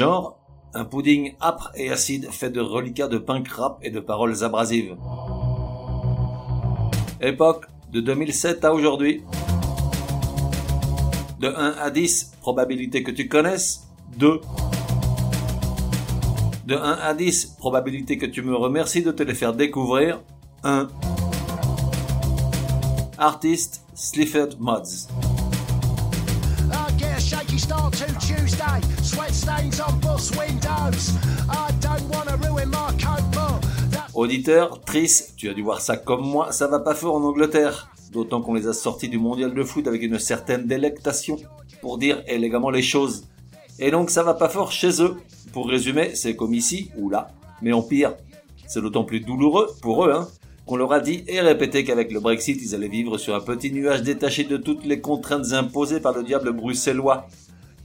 Genre, un pudding âpre et acide fait de reliquats de pain crap et de paroles abrasives. Époque, de 2007 à aujourd'hui. De 1 à 10, probabilité que tu connaisses, 2. De 1 à 10, probabilité que tu me remercies de te les faire découvrir, 1. Artiste, Slifford Mods. Auditeur, Tris, tu as dû voir ça comme moi, ça va pas fort en Angleterre. D'autant qu'on les a sortis du mondial de foot avec une certaine délectation, pour dire élégamment les choses. Et donc ça va pas fort chez eux. Pour résumer, c'est comme ici ou là, mais en pire. C'est d'autant plus douloureux pour eux, hein, qu'on leur a dit et répété qu'avec le Brexit, ils allaient vivre sur un petit nuage détaché de toutes les contraintes imposées par le diable bruxellois.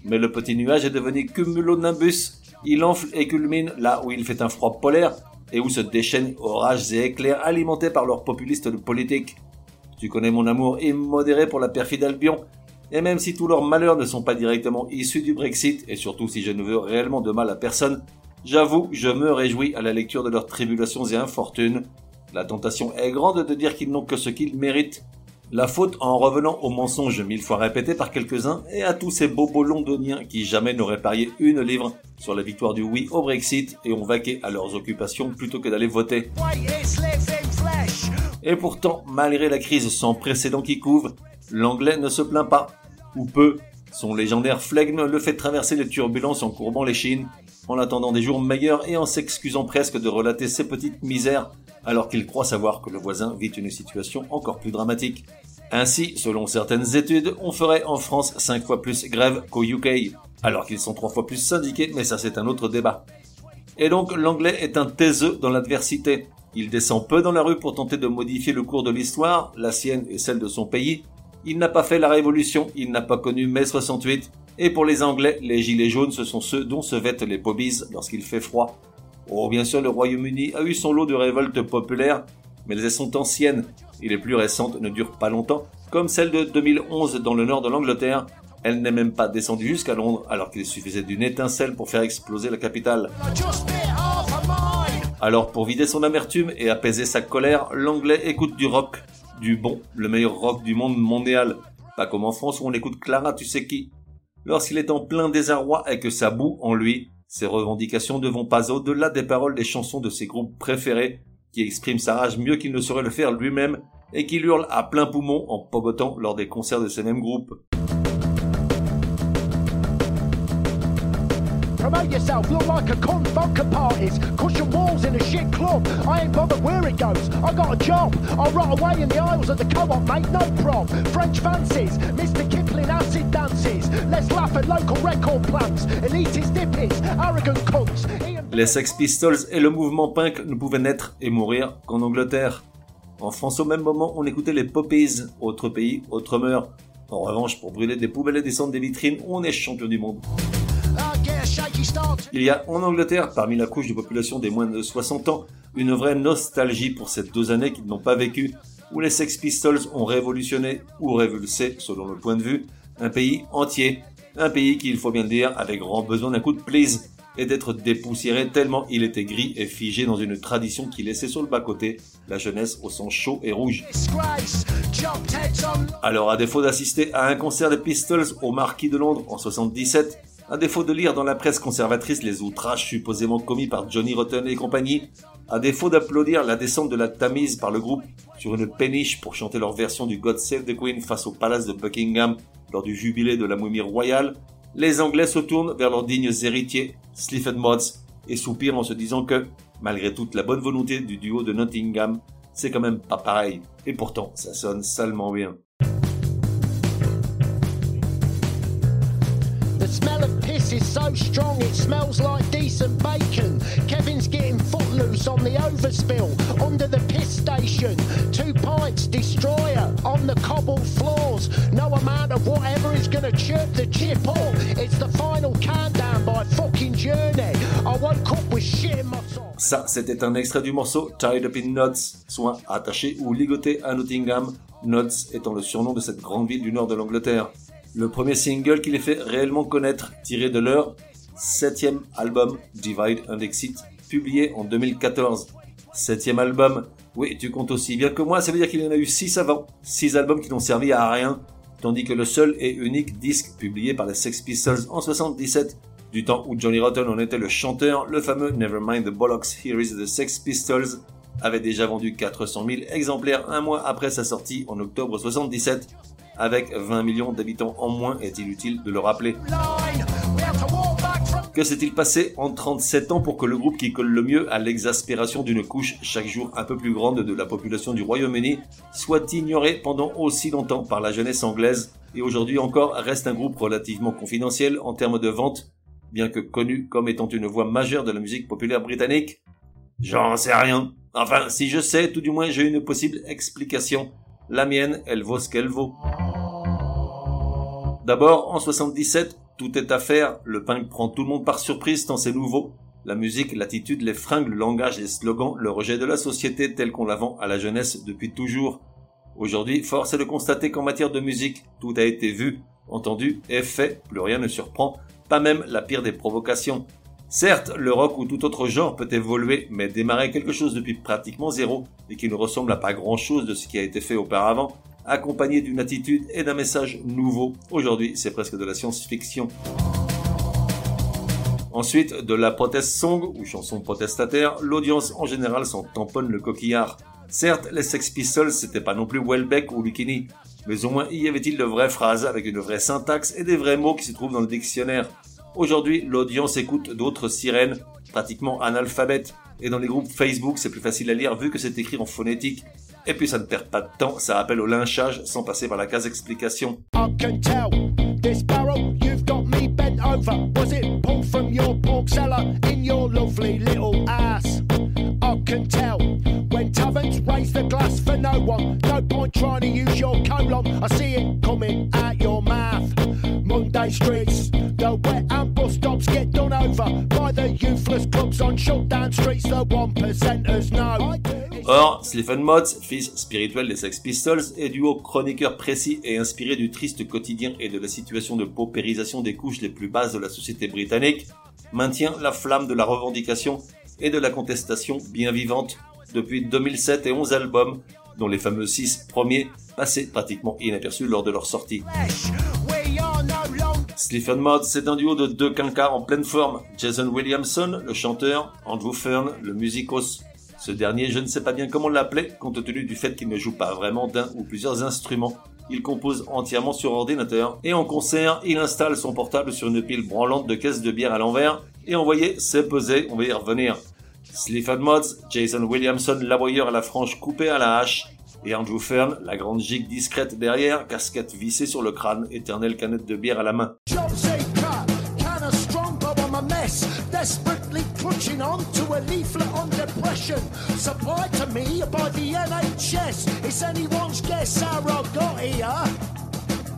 Mais le petit nuage est devenu cumulonimbus. Il enfle et culmine là où il fait un froid polaire et où se déchaînent orages et éclairs alimentés par leurs populistes politiques. Tu connais mon amour immodéré pour la perfide Albion, et même si tous leurs malheurs ne sont pas directement issus du Brexit, et surtout si je ne veux réellement de mal à personne, j'avoue, je me réjouis à la lecture de leurs tribulations et infortunes. La tentation est grande de dire qu'ils n'ont que ce qu'ils méritent, la faute en revenant au mensonge mille fois répété par quelques-uns et à tous ces bobos londoniens qui jamais n'auraient parié une livre sur la victoire du oui au Brexit et ont vaqué à leurs occupations plutôt que d'aller voter. Et pourtant, malgré la crise sans précédent qui couvre, l'anglais ne se plaint pas, ou peu. Son légendaire flegme le fait traverser les turbulences en courbant les chines, en attendant des jours meilleurs et en s'excusant presque de relater ses petites misères alors qu'il croit savoir que le voisin vit une situation encore plus dramatique. Ainsi, selon certaines études, on ferait en France 5 fois plus grève qu'au UK, alors qu'ils sont 3 fois plus syndiqués, mais ça c'est un autre débat. Et donc l'anglais est un taiseux dans l'adversité. Il descend peu dans la rue pour tenter de modifier le cours de l'histoire, la sienne et celle de son pays. Il n'a pas fait la révolution, il n'a pas connu mai 68, et pour les Anglais, les gilets jaunes ce sont ceux dont se vêtent les pobbies lorsqu'il fait froid. Oh, bien sûr, le Royaume-Uni a eu son lot de révoltes populaires, mais elles sont anciennes, et les plus récentes ne durent pas longtemps, comme celle de 2011 dans le nord de l'Angleterre. Elle n'est même pas descendue jusqu'à Londres, alors qu'il suffisait d'une étincelle pour faire exploser la capitale. Alors, pour vider son amertume et apaiser sa colère, l'anglais écoute du rock. Du bon, le meilleur rock du monde mondial. Pas comme en France où on écoute Clara, tu sais qui. Lorsqu'il est en plein désarroi et que ça boue en lui, ses revendications ne vont pas au-delà des paroles des chansons de ses groupes préférés, qui expriment sa rage mieux qu'il ne saurait le faire lui-même et qu'il hurle à plein poumon en pogotant lors des concerts de ces mêmes groupes. Promote yourself, look like a con vodka parties. Cushion walls in a shit club. I ain't bothered where it goes. I got a job. I'll rot away in the aisles of the co-op, mate, no prob. French fancies, Mr. Kipling acid. Let's laugh at local record plants. Dippies, arrogant cunts. Les Sex Pistols et le mouvement punk ne pouvaient naître et mourir qu'en Angleterre. En France, au même moment, on écoutait les Poppies. Autre pays, autre mœurs. En revanche, pour brûler des poubelles et descendre des vitrines, on est champion du monde. Il y a en Angleterre, parmi la couche de population des moins de 60 ans, une vraie nostalgie pour ces deux années qu'ils n'ont pas vécues, où les Sex Pistols ont révolutionné ou révulsé, selon le point de vue, un pays entier. Un pays qui, il faut bien le dire, avait grand besoin d'un coup de please et d'être dépoussiéré tellement il était gris et figé dans une tradition qui laissait sur le bas-côté la jeunesse au sang chaud et rouge. Alors à défaut d'assister à un concert des Pistols au Marquis de Londres en 77, à défaut de lire dans la presse conservatrice les outrages supposément commis par Johnny Rotten et compagnie, à défaut d'applaudir la descente de la Tamise par le groupe sur une péniche pour chanter leur version du God Save the Queen face au palace de Buckingham lors du jubilé de la momie royale, les Anglais se tournent vers leurs dignes héritiers, Slifford Mods, et soupirent en se disant que, malgré toute la bonne volonté du duo de Nottingham, c'est quand même pas pareil. Et pourtant, ça sonne salement bien. So strong it smells like decent bacon. Kevin's getting footloose on the overspill under the piss station. Two pints destroyer on the cobbled floors. No amount of whatever is gonna chirp the chip off. It's the final countdown by fucking journey. I woke up with shit in my socks. Ça, c'était un extrait du morceau Tied Up in Knots, soit attaché ou ligoté à Nottingham, Knots étant le surnom de cette grande ville du nord de l'Angleterre. Le premier single qui les fait réellement connaître, tiré de leur septième album Divide and Exit, publié en 2014. Septième album, oui, tu comptes aussi bien que moi, ça veut dire qu'il y en a eu six avant, six albums qui n'ont servi à rien, tandis que le seul et unique disque publié par les Sex Pistols en 77, du temps où Johnny Rotten en était le chanteur, le fameux Nevermind the Bollocks, Here is the Sex Pistols, avait déjà vendu 400 000 exemplaires un mois après sa sortie en octobre 77, avec 20 millions d'habitants en moins, est-il utile de le rappeler? Que s'est-il passé en 37 ans pour que le groupe qui colle le mieux à l'exaspération d'une couche chaque jour un peu plus grande de la population du Royaume-Uni soit ignoré pendant aussi longtemps par la jeunesse anglaise? Et aujourd'hui encore reste un groupe relativement confidentiel en termes de vente, bien que connu comme étant une voix majeure de la musique populaire britannique? J'en sais rien. Enfin, si je sais, tout du moins j'ai une possible explication. La mienne, elle vaut ce qu'elle vaut. D'abord, en 77, tout est à faire, le punk prend tout le monde par surprise tant c'est nouveau. La musique, l'attitude, les fringues, le langage, les slogans, le rejet de la société tel qu'on la à la jeunesse depuis toujours. Aujourd'hui, force est de constater qu'en matière de musique, tout a été vu, entendu et fait, plus rien ne surprend, pas même la pire des provocations. Certes, le rock ou tout autre genre peut évoluer, mais démarrer quelque chose depuis pratiquement zéro et qui ne ressemble à pas grand chose de ce qui a été fait auparavant, accompagné d'une attitude et d'un message nouveau. Aujourd'hui, c'est presque de la science-fiction. Ensuite, de la protest song ou chanson protestataire, l'audience en général s'en tamponne le coquillard. Certes, les Sex Pistols, c'était pas non plus Welbeck ou Lucchini, mais au moins y avait-il de vraies phrases avec une vraie syntaxe et des vrais mots qui se trouvent dans le dictionnaire. Aujourd'hui, l'audience écoute d'autres sirènes, pratiquement analphabètes, et dans les groupes Facebook, c'est plus facile à lire vu que c'est écrit en phonétique. Et puis ça ne perd pas de temps, ça appelle au lynchage sans passer par la case explication. Stephen Mods, fils spirituel des Sex Pistols et duo chroniqueur précis et inspiré du triste quotidien et de la situation de paupérisation des couches les plus basses de la société britannique, maintient la flamme de la revendication et de la contestation bien vivante depuis 2007 et 11 albums, dont les fameux 6 premiers passaient pratiquement inaperçus lors de leur sortie. Stephen Mods, c'est un duo de deux quinquars en pleine forme. Jason Williamson, le chanteur, Andrew Fern, le musicos. Ce dernier, je ne sais pas bien comment l'appeler, compte tenu du fait qu'il ne joue pas vraiment d'un ou plusieurs instruments. Il compose entièrement sur ordinateur, et en concert, il installe son portable sur une pile branlante de caisses de bière à l'envers, et envoyé, c'est pesé, on va y revenir. Stephen Mods, Jason Williamson, l'aboyeur à la frange coupée à la hache, et Andrew Fern, la grande gigue discrète derrière, casquette vissée sur le crâne, éternelle canette de bière à la main. Desperately clutching on to a leaflet on depression. Supplied to me by the NHS. It's anyone's guess how I got here.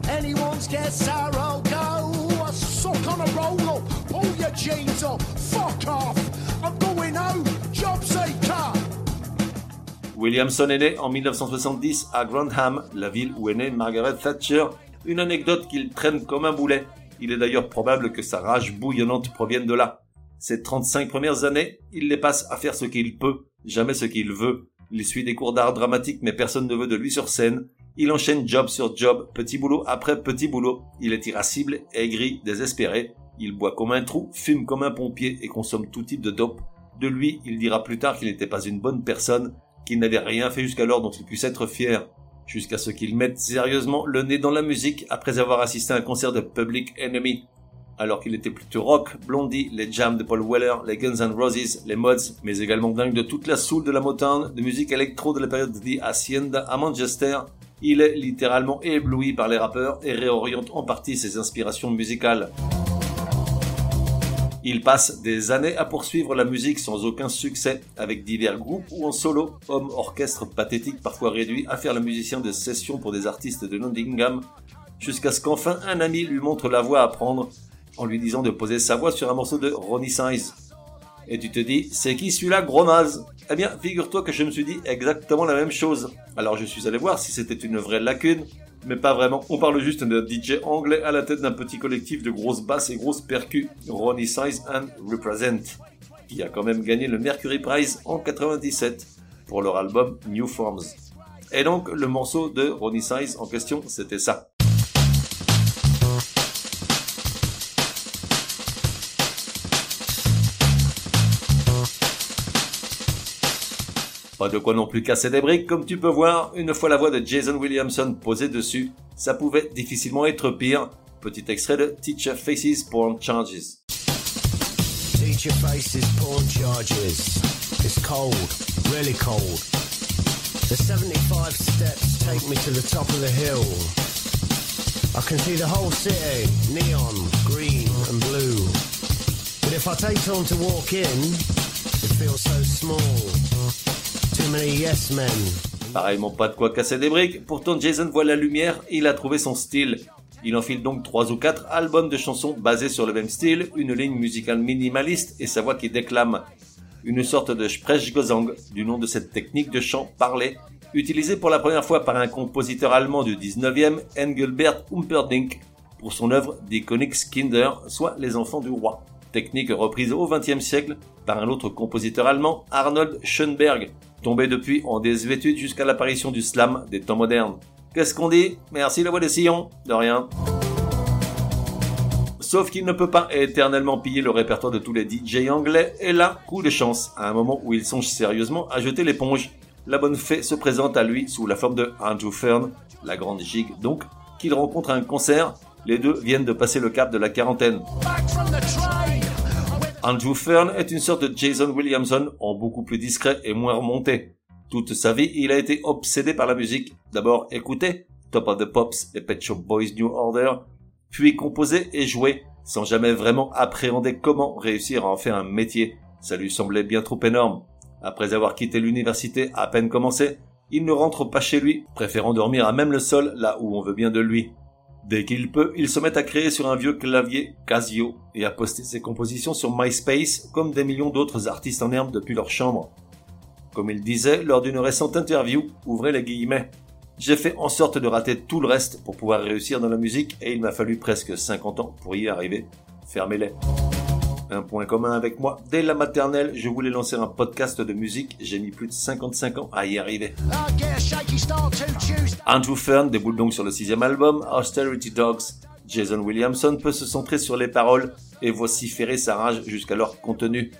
Anyone's guess how I'll go. I suck on a roll up, pull your jeans off, fuck off. I'm going home, job seeker. Williamson est né en 1970 à Grantham, la ville où est née Margaret Thatcher, une anecdote qu'il traîne comme un boulet. Il est d'ailleurs probable que sa rage bouillonnante provienne de là. Ses 35 premières années, il les passe à faire ce qu'il peut, jamais ce qu'il veut. Il suit des cours d'art dramatique mais personne ne veut de lui sur scène. Il enchaîne job sur job, petit boulot après petit boulot. Il est irascible, aigri, désespéré. Il boit comme un trou, fume comme un pompier et consomme tout type de dope. De lui, il dira plus tard qu'il n'était pas une bonne personne, qu'il n'avait rien fait jusqu'alors dont il puisse être fier. Jusqu'à ce qu'il mette sérieusement le nez dans la musique après avoir assisté à un concert de Public Enemy. Alors qu'il était plutôt rock, Blondie, les jams de Paul Weller, les Guns N' Roses, les Mods, mais également dingue de toute la soul de la Motown, de musique électro de la période de The Hacienda à Manchester, il est littéralement ébloui par les rappeurs et réoriente en partie ses inspirations musicales. Il passe des années à poursuivre la musique sans aucun succès, avec divers groupes ou en solo, homme orchestre pathétique parfois réduit à faire le musicien de session pour des artistes de Nottingham, jusqu'à ce qu'enfin un ami lui montre la voix à prendre en lui disant de poser sa voix sur un morceau de Ronnie Size. Et tu te dis, c'est qui celui-là, gros naze Eh bien, figure-toi que je me suis dit exactement la même chose. Alors je suis allé voir si c'était une vraie lacune, mais pas vraiment. On parle juste d'un DJ anglais à la tête d'un petit collectif de grosses basses et grosses percus, Ronnie Size and Represent, qui a quand même gagné le Mercury Prize en 97 pour leur album New Forms. Et donc, le morceau de Ronnie Size en question, c'était ça. Pas de quoi non plus casser des briques, comme tu peux voir, une fois la voix de Jason Williamson posée dessus, ça pouvait difficilement être pire. Petit extrait de Teacher Faces Porn Charges. Teacher faces porn charges. It's cold, really cold. The 75 steps take me to the top of the hill. I can see the whole city, neon, green and blue. But if I take time to walk in, it feels so small. Pareillement pas de quoi casser des briques, pourtant Jason voit la lumière et il a trouvé son style. Il enfile donc trois ou quatre albums de chansons basés sur le même style, une ligne musicale minimaliste et sa voix qui déclame. Une sorte de Sprechgesang, du nom de cette technique de chant parlé, utilisée pour la première fois par un compositeur allemand du 19e, Engelbert Humperdinck, pour son œuvre Die Königskinder, soit Les enfants du roi. Technique reprise au XXe siècle par un autre compositeur allemand, Arnold Schoenberg, tombé depuis en désuétude jusqu'à l'apparition du slam des temps modernes. Qu'est-ce qu'on dit? Merci la voix des sillons De rien. Sauf qu'il ne peut pas éternellement piller le répertoire de tous les DJ anglais, et là, coup de chance, à un moment où il songe sérieusement à jeter l'éponge, la bonne fée se présente à lui sous la forme de Andrew Fern, la grande gigue donc, qu'il rencontre à un concert, les deux viennent de passer le cap de la quarantaine. Andrew Fern est une sorte de Jason Williamson en beaucoup plus discret et moins remonté. Toute sa vie, il a été obsédé par la musique. D'abord écouter Top of the Pops et Pet Shop Boys New Order, puis composer et jouer, sans jamais vraiment appréhender comment réussir à en faire un métier. Ça lui semblait bien trop énorme. Après avoir quitté l'université à peine commencé, il ne rentre pas chez lui, préférant dormir à même le sol là où on veut bien de lui. Dès qu'il peut, il se met à créer sur un vieux clavier Casio et à poster ses compositions sur MySpace comme des millions d'autres artistes en herbe depuis leur chambre. Comme il disait lors d'une récente interview, ouvrez les guillemets, j'ai fait en sorte de rater tout le reste pour pouvoir réussir dans la musique et il m'a fallu presque 50 ans pour y arriver. Fermez-les. Un point commun avec moi, dès la maternelle, je voulais lancer un podcast de musique, j'ai mis plus de 55 ans à y arriver. Andrew Fern déboule donc sur le sixième album, Austerity Dogs. Jason Williamson peut se centrer sur les paroles et vociférer sa rage jusqu'à leur contenu.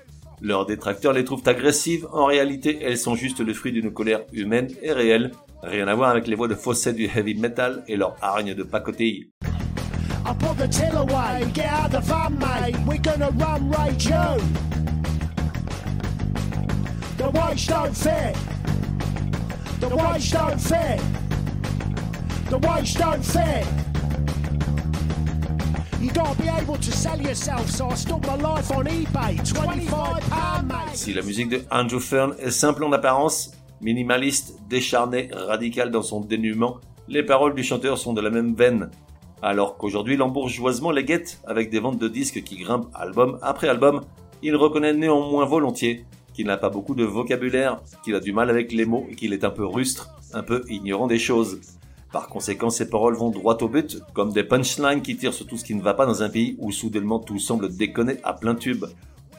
Leurs détracteurs les trouvent agressives, en réalité elles sont juste le fruit d'une colère humaine et réelle, rien à voir avec les voix de fausset du heavy metal et leur hargne de pacotille. I put the till away, get out the van, mate. We're gonna run you. The don't fit. The don't fit. The don't fit. You gotta be able to sell yourself, so I stuck my life on eBay. 25 pound, mate. Si la musique de Andrew Fern est simple en apparence, minimaliste, décharné, radical dans son dénuement, les paroles du chanteur sont de la même veine. Alors qu'aujourd'hui l'embourgeoisement les guette avec des ventes de disques qui grimpent album après album, il reconnaît néanmoins volontiers qu'il n'a pas beaucoup de vocabulaire, qu'il a du mal avec les mots et qu'il est un peu rustre, un peu ignorant des choses. Par conséquent, ses paroles vont droit au but, comme des punchlines qui tirent sur tout ce qui ne va pas dans un pays où soudainement tout semble déconner à plein tube.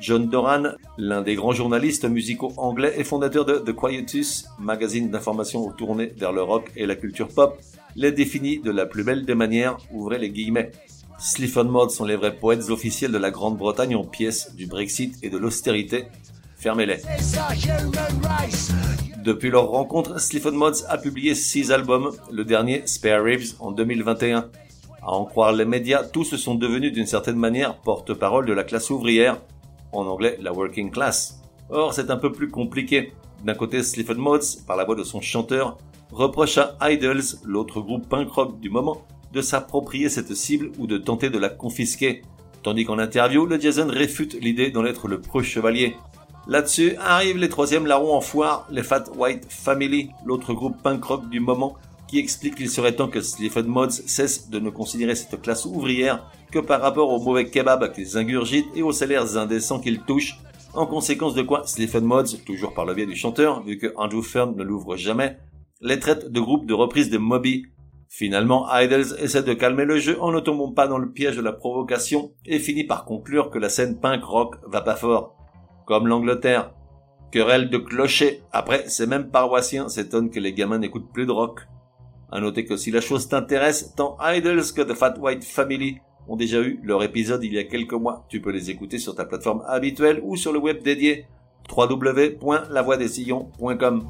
John Doran, l'un des grands journalistes musicaux anglais et fondateur de The Quietus, magazine d'information tourné vers le rock et la culture pop, les définit de la plus belle des manières, ouvrez les guillemets. Sliff Mods sont les vrais poètes officiels de la Grande-Bretagne en pièces du Brexit et de l'austérité. Fermez-les. Depuis leur rencontre, Sliff Mods a publié six albums, le dernier Spare Ribs en 2021. À en croire les médias, tous se sont devenus d'une certaine manière porte-parole de la classe ouvrière, en anglais la working class. Or, c'est un peu plus compliqué. D'un côté, Sliff Mods, par la voix de son chanteur, reproche à Idols, l'autre groupe punk rock du moment, de s'approprier cette cible ou de tenter de la confisquer. Tandis qu'en interview, le Jason réfute l'idée d'en être le pro chevalier. Là-dessus arrivent les troisièmes larrons en foire, les Fat White Family, l'autre groupe punk rock du moment, qui explique qu'il serait temps que Stephen Mods cesse de ne considérer cette classe ouvrière que par rapport au mauvais kebab qu'ils ingurgitent et aux salaires indécents qu'ils touchent, en conséquence de quoi Stephen Mods, toujours par le biais du chanteur, vu que Andrew Fern ne l'ouvre jamais, les traite de groupe de reprise de Moby. Finalement, Idols essaie de calmer le jeu en ne tombant pas dans le piège de la provocation et finit par conclure que la scène punk rock va pas fort comme l'Angleterre. Querelle de clocher. Après, ces mêmes paroissiens s'étonnent que les gamins n'écoutent plus de rock. À noter que si la chose t'intéresse, tant Idols que The Fat White Family ont déjà eu leur épisode il y a quelques mois. Tu peux les écouter sur ta plateforme habituelle ou sur le web dédié www.lavoidesillons.com.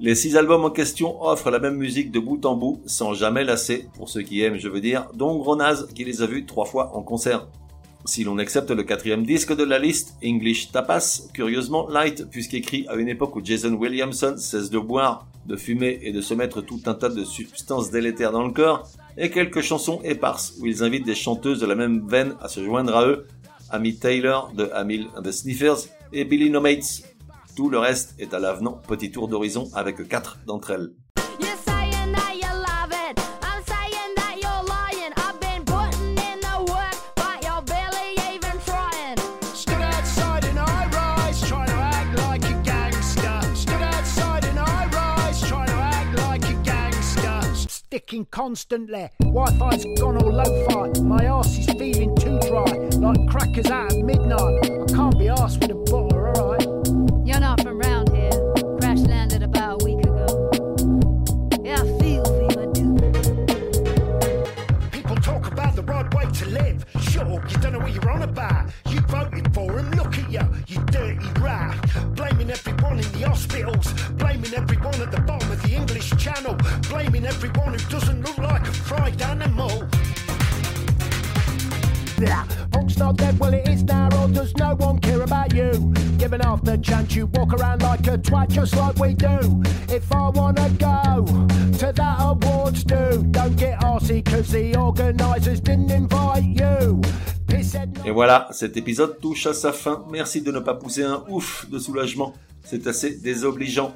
Les six albums en question offrent la même musique de bout en bout, sans jamais lasser, pour ceux qui aiment, je veux dire, dont Gronaz qui les a vus trois fois en concert. Si l'on accepte le quatrième disque de la liste, English Tapas, curieusement light puisqu'écrit à une époque où Jason Williamson cesse de boire, de fumer et de se mettre tout un tas de substances délétères dans le corps, et quelques chansons éparses où ils invitent des chanteuses de la même veine à se joindre à eux, Amy Taylor de Amil and the Sniffers et Billy No Mates. Tout le reste est à l'avenant, petit tour d'horizon avec quatre d'entre elles. sticking constantly. Wi-Fi's gone all low-fi. My arse is feeling too dry, like crackers at midnight. I can't be asked with a Blaming everyone who doesn't look like a fried animal. Yeah, punk's not dead, well it is now, or does no one care about you? Giving half the chance you walk around like a twat just like we do. If I wanna go to that awards do, don't get arsey cause the organisers didn't invite you. Et voilà, cet épisode touche à sa fin. Merci de ne pas pousser un ouf de soulagement. C'est assez désobligeant.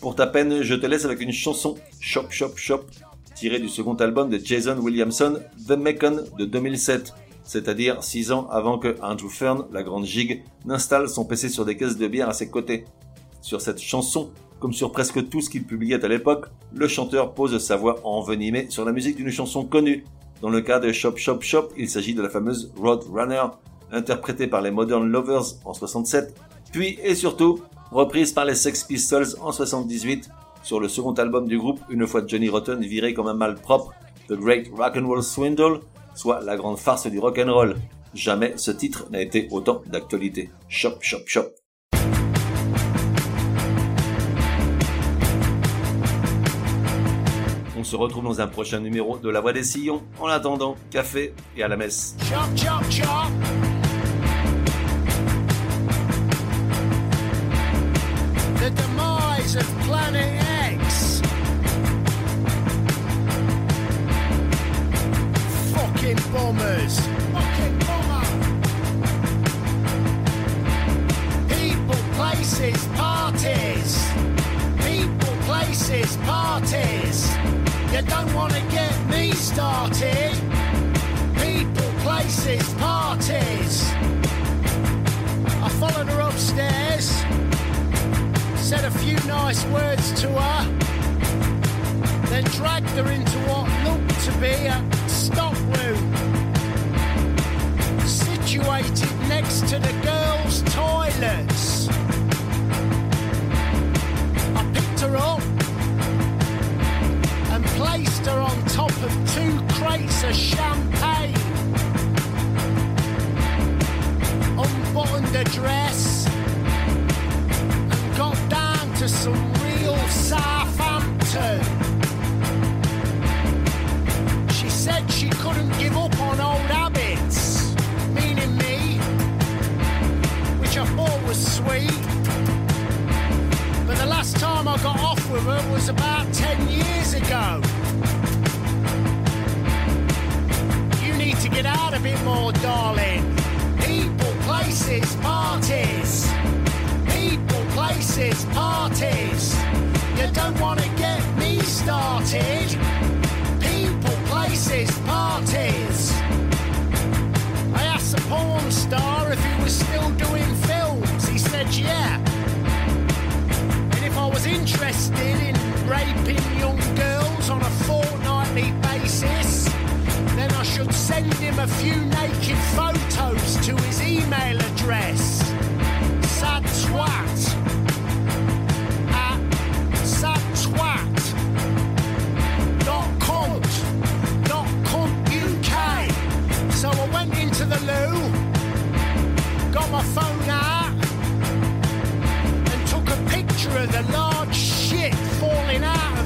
Pour ta peine, je te laisse avec une chanson, Shop Shop Shop, tirée du second album de Jason Williamson, The Macon de 2007, c'est-à-dire six ans avant que Andrew Fern, la grande gigue, n'installe son PC sur des caisses de bière à ses côtés. Sur cette chanson, comme sur presque tout ce qu'il publiait à l'époque, le chanteur pose sa voix envenimée sur la musique d'une chanson connue, dans le cas de Shop Shop Shop, il s'agit de la fameuse Road Runner, interprétée par les Modern Lovers en 67, puis et surtout reprise par les Sex Pistols en 78 sur le second album du groupe une fois Johnny Rotten viré comme un mal propre, The Great Rock'n'Roll Swindle, soit la grande farce du rock'n'roll. Jamais ce titre n'a été autant d'actualité. Shop Shop Shop. On se retrouve dans un prochain numéro de La Voix des Sillons. En attendant, café et à la messe. Chop, chop, chop. Demise of Planet X. Fucking bombers. Fucking bomber. People, places, parties. People, places, parties. You don't want to get me started. People, places, parties. I followed her upstairs, said a few nice words to her, then dragged her into what looked to be a stockroom situated next to the girls' toilets. I picked her up and placed her on top of two crates of champagne. Unbuttoned her dress to some real Southampton. She said she couldn't give up on old habits, meaning me, which I thought was sweet. But the last time I got off with her was about 10 years ago. You need to get out a bit more, darling. People, places, parties. People, places, parties. You don't want to get me started. People, places, parties. I asked the porn star if he was still doing films. He said, yeah. And if I was interested in raping young girls on a fortnightly basis, then I should send him a few naked photos to his email address. Sad twat. Went into the loo, got my phone out, and took a picture of the large shit falling out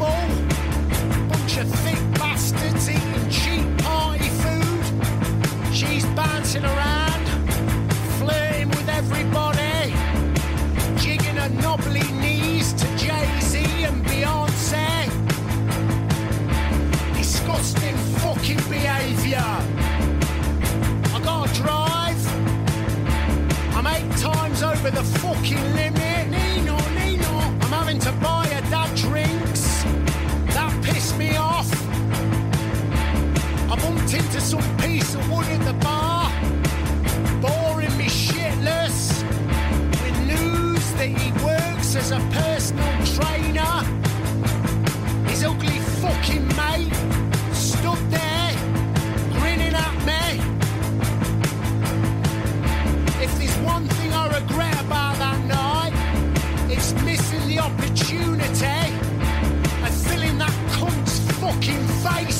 was. Bunch of thick bastards eating cheap party food. She's bouncing around, flirting with everybody, jigging her knobbly knees to Jay Z and Beyonce. Disgusting fucking behaviour. I gotta drive. I'm eight times over the fucking limit. Nino, Nino. I'm having to buy Bumped into some piece of wood at the bar, boring me shitless, with news that he works as a personal trainer. His ugly fucking mate stood there, grinning at me. If there's one thing I regret about that night, it's missing the opportunity of filling that cunt's fucking face